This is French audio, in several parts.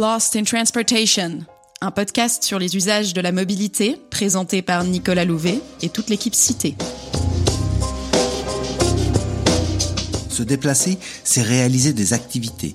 Lost in Transportation, un podcast sur les usages de la mobilité présenté par Nicolas Louvet et toute l'équipe citée. Se déplacer, c'est réaliser des activités,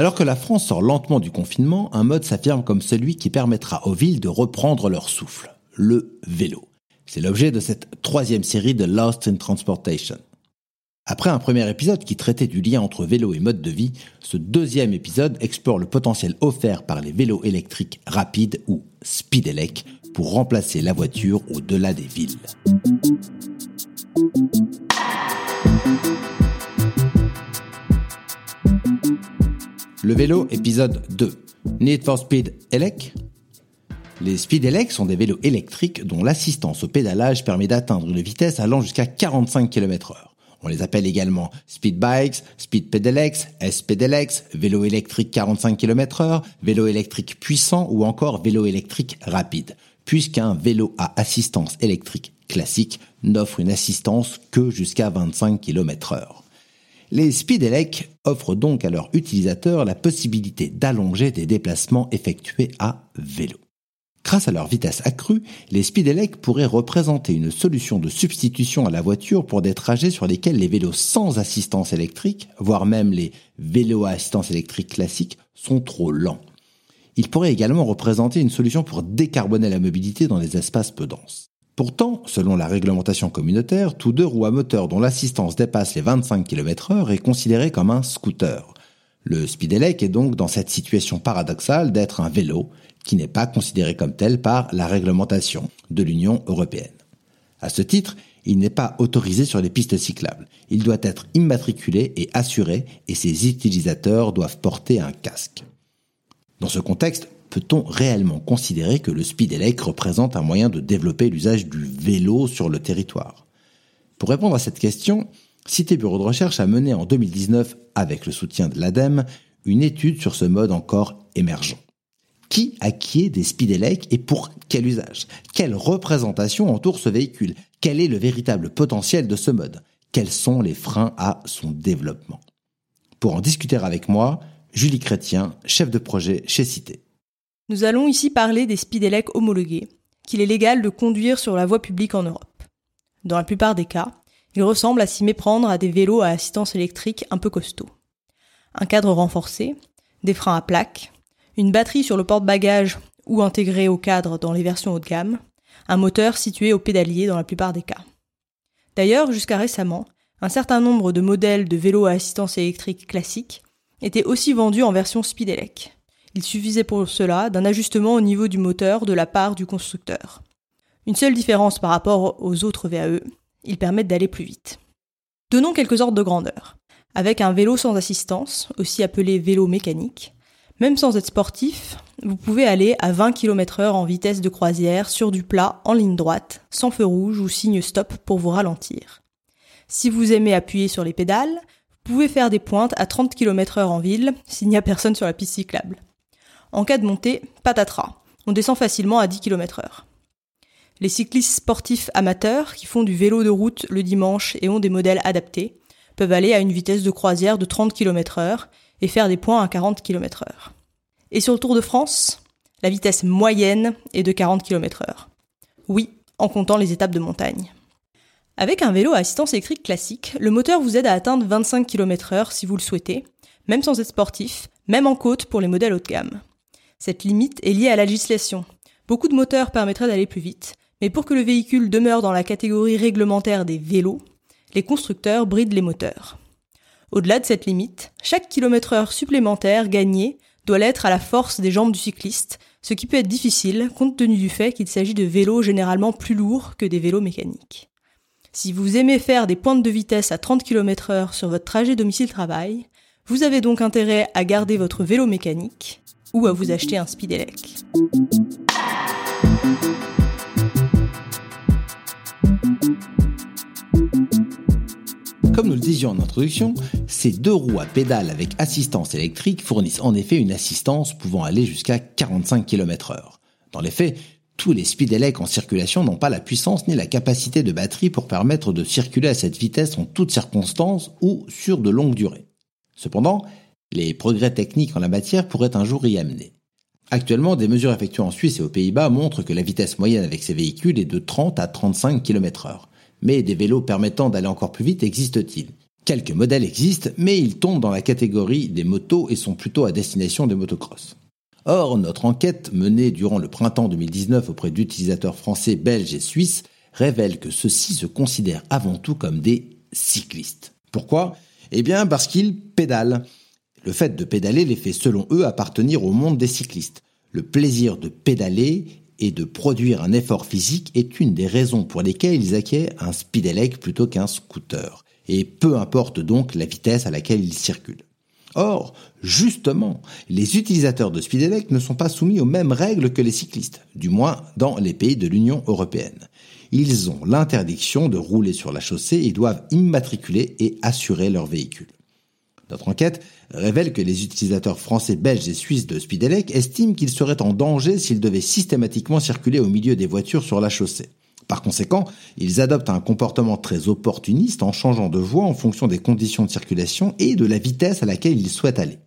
Alors que la France sort lentement du confinement, un mode s'affirme comme celui qui permettra aux villes de reprendre leur souffle, le vélo. C'est l'objet de cette troisième série de Lost in Transportation. Après un premier épisode qui traitait du lien entre vélo et mode de vie, ce deuxième épisode explore le potentiel offert par les vélos électriques rapides ou speedelec pour remplacer la voiture au-delà des villes. Le vélo, épisode 2. Need for Speed Elec? Les Speed Elec sont des vélos électriques dont l'assistance au pédalage permet d'atteindre une vitesse allant jusqu'à 45 km heure. On les appelle également Speed Bikes, Speed Pedelecs, S-Pedelecs, vélo électrique 45 km heure, vélo électrique puissant ou encore vélo électrique rapide, puisqu'un vélo à assistance électrique classique n'offre une assistance que jusqu'à 25 km heure. Les Speedelec offrent donc à leurs utilisateurs la possibilité d'allonger des déplacements effectués à vélo. Grâce à leur vitesse accrue, les Speedelec pourraient représenter une solution de substitution à la voiture pour des trajets sur lesquels les vélos sans assistance électrique, voire même les vélos à assistance électrique classiques, sont trop lents. Ils pourraient également représenter une solution pour décarboner la mobilité dans des espaces peu denses. Pourtant, selon la réglementation communautaire, tout deux roues à moteur dont l'assistance dépasse les 25 km heure est considéré comme un scooter. Le Speedelec est donc dans cette situation paradoxale d'être un vélo qui n'est pas considéré comme tel par la réglementation de l'Union européenne. À ce titre, il n'est pas autorisé sur les pistes cyclables. Il doit être immatriculé et assuré et ses utilisateurs doivent porter un casque. Dans ce contexte, peut-on réellement considérer que le speedelec représente un moyen de développer l'usage du vélo sur le territoire? Pour répondre à cette question, Cité Bureau de Recherche a mené en 2019, avec le soutien de l'ADEME, une étude sur ce mode encore émergent. Qui acquiert des speedelecs et pour quel usage? Quelle représentation entoure ce véhicule? Quel est le véritable potentiel de ce mode? Quels sont les freins à son développement? Pour en discuter avec moi, Julie Chrétien, chef de projet chez Cité. Nous allons ici parler des speedelecs homologués, qu'il est légal de conduire sur la voie publique en Europe. Dans la plupart des cas, ils ressemblent à s'y méprendre à des vélos à assistance électrique un peu costauds. Un cadre renforcé, des freins à plaques, une batterie sur le porte-bagages ou intégrée au cadre dans les versions haut de gamme, un moteur situé au pédalier dans la plupart des cas. D'ailleurs, jusqu'à récemment, un certain nombre de modèles de vélos à assistance électrique classiques étaient aussi vendus en version Speedelec. Il suffisait pour cela d'un ajustement au niveau du moteur de la part du constructeur. Une seule différence par rapport aux autres VAE, ils permettent d'aller plus vite. Donnons quelques ordres de grandeur. Avec un vélo sans assistance, aussi appelé vélo mécanique, même sans être sportif, vous pouvez aller à 20 km heure en vitesse de croisière sur du plat en ligne droite, sans feu rouge ou signe stop pour vous ralentir. Si vous aimez appuyer sur les pédales, vous pouvez faire des pointes à 30 km heure en ville s'il n'y a personne sur la piste cyclable. En cas de montée, patatras. On descend facilement à 10 km heure. Les cyclistes sportifs amateurs qui font du vélo de route le dimanche et ont des modèles adaptés peuvent aller à une vitesse de croisière de 30 km heure et faire des points à 40 km heure. Et sur le Tour de France, la vitesse moyenne est de 40 km heure. Oui, en comptant les étapes de montagne. Avec un vélo à assistance électrique classique, le moteur vous aide à atteindre 25 km heure si vous le souhaitez, même sans être sportif, même en côte pour les modèles haut de gamme. Cette limite est liée à la législation. Beaucoup de moteurs permettraient d'aller plus vite, mais pour que le véhicule demeure dans la catégorie réglementaire des vélos, les constructeurs brident les moteurs. Au-delà de cette limite, chaque kilomètre heure supplémentaire gagné doit l'être à la force des jambes du cycliste, ce qui peut être difficile compte tenu du fait qu'il s'agit de vélos généralement plus lourds que des vélos mécaniques. Si vous aimez faire des pointes de vitesse à 30 km heure sur votre trajet domicile-travail, Vous avez donc intérêt à garder votre vélo mécanique ou à vous acheter un Speedelec. Comme nous le disions en introduction, ces deux roues à pédales avec assistance électrique fournissent en effet une assistance pouvant aller jusqu'à 45 km h Dans les faits, tous les speedelecs en circulation n'ont pas la puissance ni la capacité de batterie pour permettre de circuler à cette vitesse en toutes circonstances ou sur de longues durées. Cependant, les progrès techniques en la matière pourraient un jour y amener. Actuellement, des mesures effectuées en Suisse et aux Pays-Bas montrent que la vitesse moyenne avec ces véhicules est de 30 à 35 km h mais des vélos permettant d'aller encore plus vite existent-ils? Quelques modèles existent, mais ils tombent dans la catégorie des motos et sont plutôt à destination des motocross. Or, notre enquête menée durant le printemps 2019 auprès d'utilisateurs français, belges et suisses révèle que ceux-ci se considèrent avant tout comme des cyclistes. Pourquoi? Eh bien parce qu'ils pédalent. Le fait de pédaler les fait selon eux appartenir au monde des cyclistes. Le plaisir de pédaler et de produire un effort physique est une des raisons pour lesquelles ils acquièrent un speedelec plutôt qu'un scooter. Et peu importe donc la vitesse à laquelle ils circulent. Or, justement, les utilisateurs de speedelec ne sont pas soumis aux mêmes règles que les cyclistes, du moins dans les pays de l'Union européenne. Ils ont l'interdiction de rouler sur la chaussée et doivent immatriculer et assurer leur véhicule. Notre enquête révèle que les utilisateurs français, belges et suisses de Speedelec estiment qu'ils seraient en danger s'ils devaient systématiquement circuler au milieu des voitures sur la chaussée. Par conséquent, ils adoptent un comportement très opportuniste en changeant de voie en fonction des conditions de circulation et de la vitesse à laquelle ils souhaitent aller.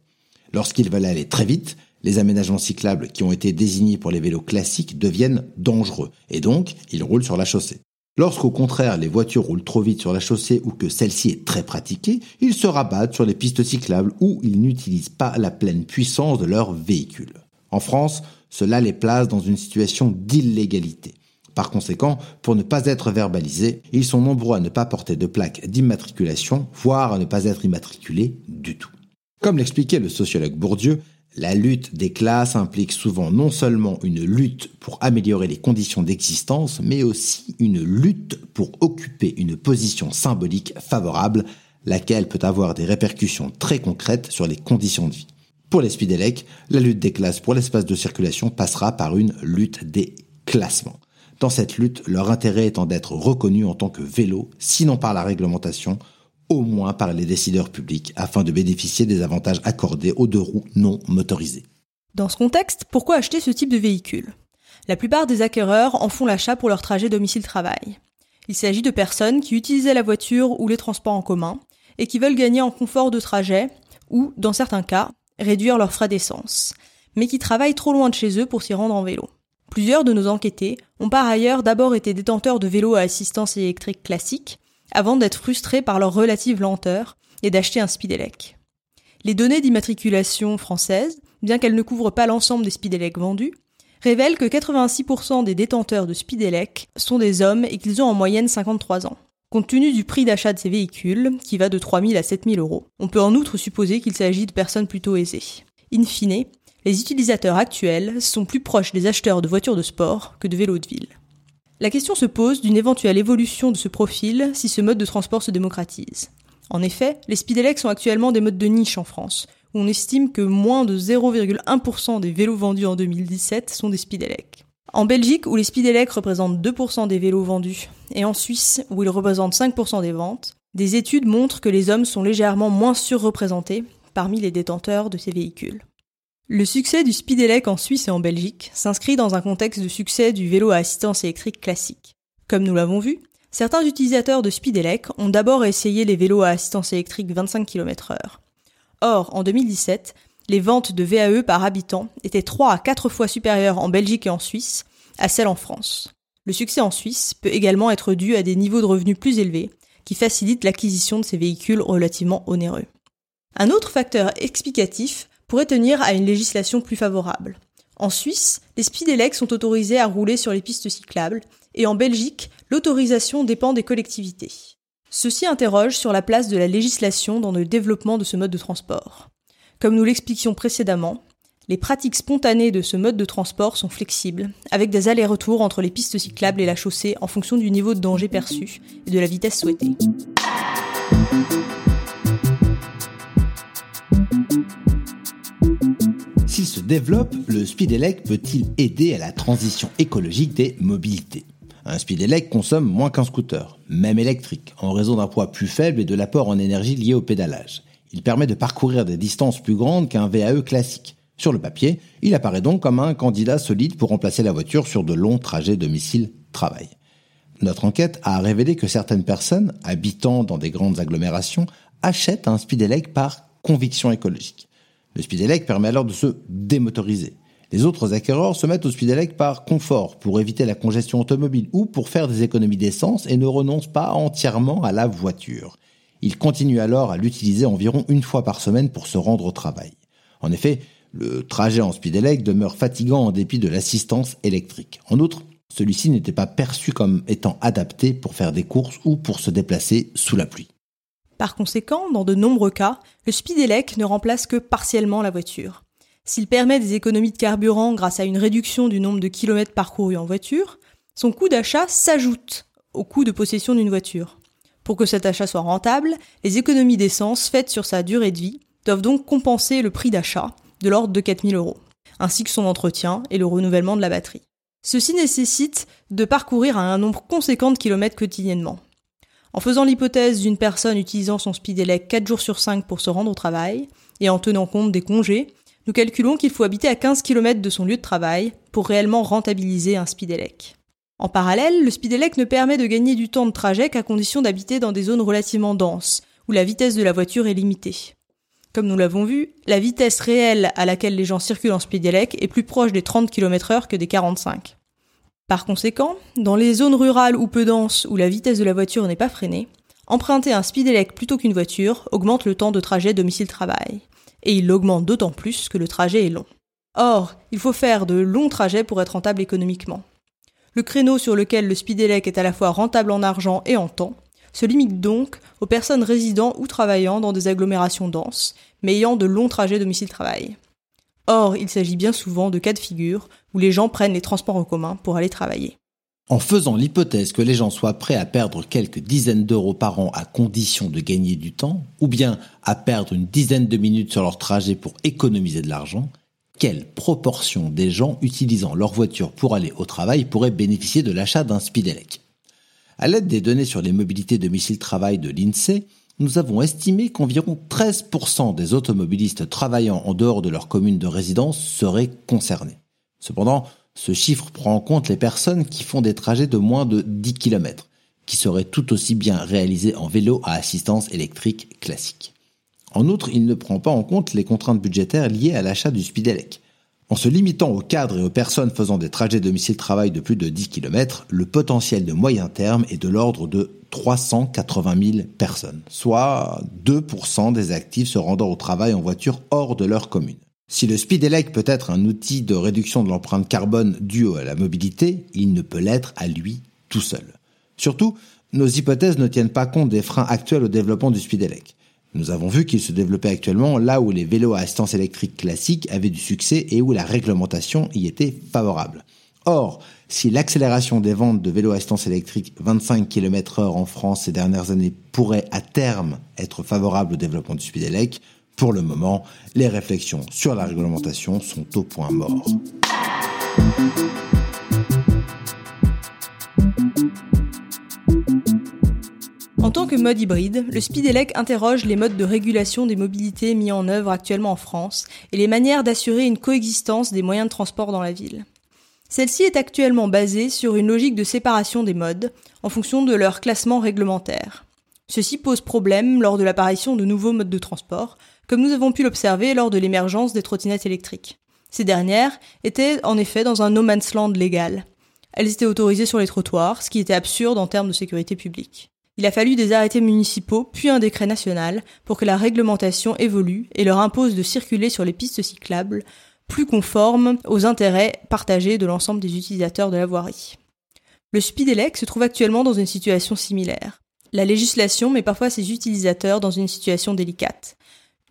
Lorsqu'ils veulent aller très vite, les aménagements cyclables qui ont été désignés pour les vélos classiques deviennent dangereux, et donc ils roulent sur la chaussée. Lorsqu'au contraire les voitures roulent trop vite sur la chaussée ou que celle-ci est très pratiquée, ils se rabattent sur les pistes cyclables où ils n'utilisent pas la pleine puissance de leur véhicule. En France, cela les place dans une situation d'illégalité. Par conséquent, pour ne pas être verbalisés, ils sont nombreux à ne pas porter de plaque d'immatriculation, voire à ne pas être immatriculés du tout. Comme l'expliquait le sociologue Bourdieu, la lutte des classes implique souvent non seulement une lutte pour améliorer les conditions d'existence, mais aussi une lutte pour occuper une position symbolique favorable, laquelle peut avoir des répercussions très concrètes sur les conditions de vie. Pour les Speedelec, la lutte des classes pour l'espace de circulation passera par une lutte des classements. Dans cette lutte, leur intérêt étant d'être reconnus en tant que vélo, sinon par la réglementation, au moins par les décideurs publics, afin de bénéficier des avantages accordés aux deux roues non motorisées. Dans ce contexte, pourquoi acheter ce type de véhicule? La plupart des acquéreurs en font l'achat pour leur trajet domicile-travail. Il s'agit de personnes qui utilisaient la voiture ou les transports en commun et qui veulent gagner en confort de trajet ou, dans certains cas, réduire leurs frais d'essence, mais qui travaillent trop loin de chez eux pour s'y rendre en vélo. Plusieurs de nos enquêtés ont par ailleurs d'abord été détenteurs de vélos à assistance électrique classique, avant d'être frustrés par leur relative lenteur et d'acheter un Speedelec. Les données d'immatriculation françaises, bien qu'elles ne couvrent pas l'ensemble des Speedelec vendus, révèlent que 86% des détenteurs de Speedelec sont des hommes et qu'ils ont en moyenne 53 ans. Compte tenu du prix d'achat de ces véhicules, qui va de 3 000 à 7 000 euros, on peut en outre supposer qu'il s'agit de personnes plutôt aisées. In fine, les utilisateurs actuels sont plus proches des acheteurs de voitures de sport que de vélos de ville. La question se pose d'une éventuelle évolution de ce profil si ce mode de transport se démocratise. En effet, les Speedelecs sont actuellement des modes de niche en France, où on estime que moins de 0,1% des vélos vendus en 2017 sont des Speedelecs. En Belgique, où les Speedelecs représentent 2% des vélos vendus, et en Suisse, où ils représentent 5% des ventes, des études montrent que les hommes sont légèrement moins surreprésentés parmi les détenteurs de ces véhicules. Le succès du Speedelec en Suisse et en Belgique s'inscrit dans un contexte de succès du vélo à assistance électrique classique. Comme nous l'avons vu, certains utilisateurs de Speedelec ont d'abord essayé les vélos à assistance électrique 25 km/h. Or, en 2017, les ventes de VAE par habitant étaient 3 à 4 fois supérieures en Belgique et en Suisse à celles en France. Le succès en Suisse peut également être dû à des niveaux de revenus plus élevés qui facilitent l'acquisition de ces véhicules relativement onéreux. Un autre facteur explicatif pourrait tenir à une législation plus favorable. En Suisse, les speedelecs sont autorisés à rouler sur les pistes cyclables, et en Belgique, l'autorisation dépend des collectivités. Ceci interroge sur la place de la législation dans le développement de ce mode de transport. Comme nous l'expliquions précédemment, les pratiques spontanées de ce mode de transport sont flexibles, avec des allers-retours entre les pistes cyclables et la chaussée en fonction du niveau de danger perçu et de la vitesse souhaitée. Développe, le Speedelec peut-il aider à la transition écologique des mobilités? Un Speedelec consomme moins qu'un scooter, même électrique, en raison d'un poids plus faible et de l'apport en énergie lié au pédalage. Il permet de parcourir des distances plus grandes qu'un VAE classique. Sur le papier, il apparaît donc comme un candidat solide pour remplacer la voiture sur de longs trajets domicile-travail. Notre enquête a révélé que certaines personnes, habitant dans des grandes agglomérations, achètent un Speedelec par conviction écologique. Le Speedelec permet alors de se démotoriser. Les autres acquéreurs se mettent au Speedelec par confort, pour éviter la congestion automobile ou pour faire des économies d'essence et ne renoncent pas entièrement à la voiture. Ils continuent alors à l'utiliser environ une fois par semaine pour se rendre au travail. En effet, le trajet en Speedelec demeure fatigant en dépit de l'assistance électrique. En outre, celui-ci n'était pas perçu comme étant adapté pour faire des courses ou pour se déplacer sous la pluie. Par conséquent, dans de nombreux cas, le Speedelec ne remplace que partiellement la voiture. S'il permet des économies de carburant grâce à une réduction du nombre de kilomètres parcourus en voiture, son coût d'achat s'ajoute au coût de possession d'une voiture. Pour que cet achat soit rentable, les économies d'essence faites sur sa durée de vie doivent donc compenser le prix d'achat, de l'ordre de 4000 euros, ainsi que son entretien et le renouvellement de la batterie. Ceci nécessite de parcourir un nombre conséquent de kilomètres quotidiennement. En faisant l'hypothèse d'une personne utilisant son Speedelec 4 jours sur 5 pour se rendre au travail, et en tenant compte des congés, nous calculons qu'il faut habiter à 15 km de son lieu de travail pour réellement rentabiliser un Speedelec. En parallèle, le Speedelec ne permet de gagner du temps de trajet qu'à condition d'habiter dans des zones relativement denses, où la vitesse de la voiture est limitée. Comme nous l'avons vu, la vitesse réelle à laquelle les gens circulent en Speedelec est plus proche des 30 km heure que des 45. Par conséquent, dans les zones rurales ou peu denses où la vitesse de la voiture n'est pas freinée, emprunter un speedelec plutôt qu'une voiture augmente le temps de trajet domicile-travail. Et il l'augmente d'autant plus que le trajet est long. Or, il faut faire de longs trajets pour être rentable économiquement. Le créneau sur lequel le speedelec est à la fois rentable en argent et en temps se limite donc aux personnes résidant ou travaillant dans des agglomérations denses, mais ayant de longs trajets domicile-travail. Or, il s'agit bien souvent de cas de figure où les gens prennent les transports en commun pour aller travailler. En faisant l'hypothèse que les gens soient prêts à perdre quelques dizaines d'euros par an à condition de gagner du temps, ou bien à perdre une dizaine de minutes sur leur trajet pour économiser de l'argent, quelle proportion des gens utilisant leur voiture pour aller au travail pourraient bénéficier de l'achat d'un Speedelec À l'aide des données sur les mobilités domicile-travail de l'INSEE, nous avons estimé qu'environ 13% des automobilistes travaillant en dehors de leur commune de résidence seraient concernés. Cependant, ce chiffre prend en compte les personnes qui font des trajets de moins de 10 km, qui seraient tout aussi bien réalisés en vélo à assistance électrique classique. En outre, il ne prend pas en compte les contraintes budgétaires liées à l'achat du Speedelec. En se limitant aux cadres et aux personnes faisant des trajets domicile-travail de plus de 10 km, le potentiel de moyen terme est de l'ordre de 380 000 personnes, soit 2% des actifs se rendant au travail en voiture hors de leur commune. Si le Speedelec peut être un outil de réduction de l'empreinte carbone due à la mobilité, il ne peut l'être à lui tout seul. Surtout, nos hypothèses ne tiennent pas compte des freins actuels au développement du Speedelec. Nous avons vu qu'il se développait actuellement là où les vélos à assistance électrique classiques avaient du succès et où la réglementation y était favorable. Or, si l'accélération des ventes de vélos à assistance électrique 25 km heure en France ces dernières années pourrait à terme être favorable au développement du Speedelec, pour le moment, les réflexions sur la réglementation sont au point mort. En tant que mode hybride, le Speedelec interroge les modes de régulation des mobilités mis en œuvre actuellement en France et les manières d'assurer une coexistence des moyens de transport dans la ville. Celle-ci est actuellement basée sur une logique de séparation des modes en fonction de leur classement réglementaire. Ceci pose problème lors de l'apparition de nouveaux modes de transport, comme nous avons pu l'observer lors de l'émergence des trottinettes électriques. Ces dernières étaient en effet dans un no man's land légal. Elles étaient autorisées sur les trottoirs, ce qui était absurde en termes de sécurité publique. Il a fallu des arrêtés municipaux, puis un décret national, pour que la réglementation évolue et leur impose de circuler sur les pistes cyclables, plus conformes aux intérêts partagés de l'ensemble des utilisateurs de la voirie. Le Speedelec se trouve actuellement dans une situation similaire. La législation met parfois ses utilisateurs dans une situation délicate.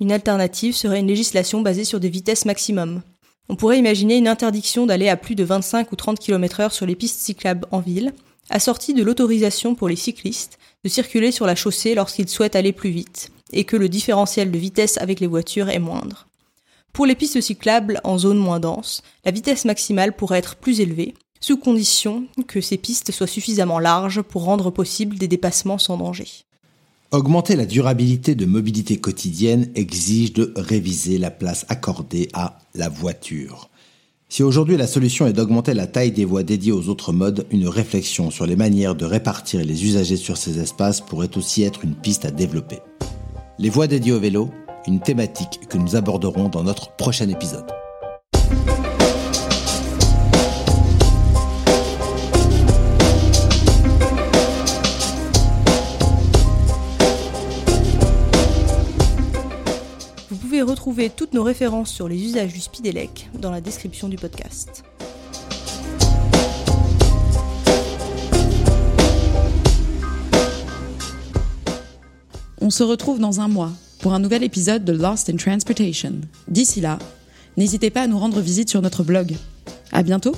Une alternative serait une législation basée sur des vitesses maximum. On pourrait imaginer une interdiction d'aller à plus de 25 ou 30 km heure sur les pistes cyclables en ville, assortie de l'autorisation pour les cyclistes de circuler sur la chaussée lorsqu'ils souhaitent aller plus vite, et que le différentiel de vitesse avec les voitures est moindre. Pour les pistes cyclables en zone moins dense, la vitesse maximale pourrait être plus élevée, sous condition que ces pistes soient suffisamment larges pour rendre possible des dépassements sans danger. Augmenter la durabilité de mobilité quotidienne exige de réviser la place accordée à la voiture. Si aujourd'hui la solution est d'augmenter la taille des voies dédiées aux autres modes, une réflexion sur les manières de répartir les usagers sur ces espaces pourrait aussi être une piste à développer. Les voies dédiées au vélo, une thématique que nous aborderons dans notre prochain épisode. Retrouver toutes nos références sur les usages du Speedelec dans la description du podcast. On se retrouve dans un mois pour un nouvel épisode de Lost in Transportation. D'ici là, n'hésitez pas à nous rendre visite sur notre blog. À bientôt!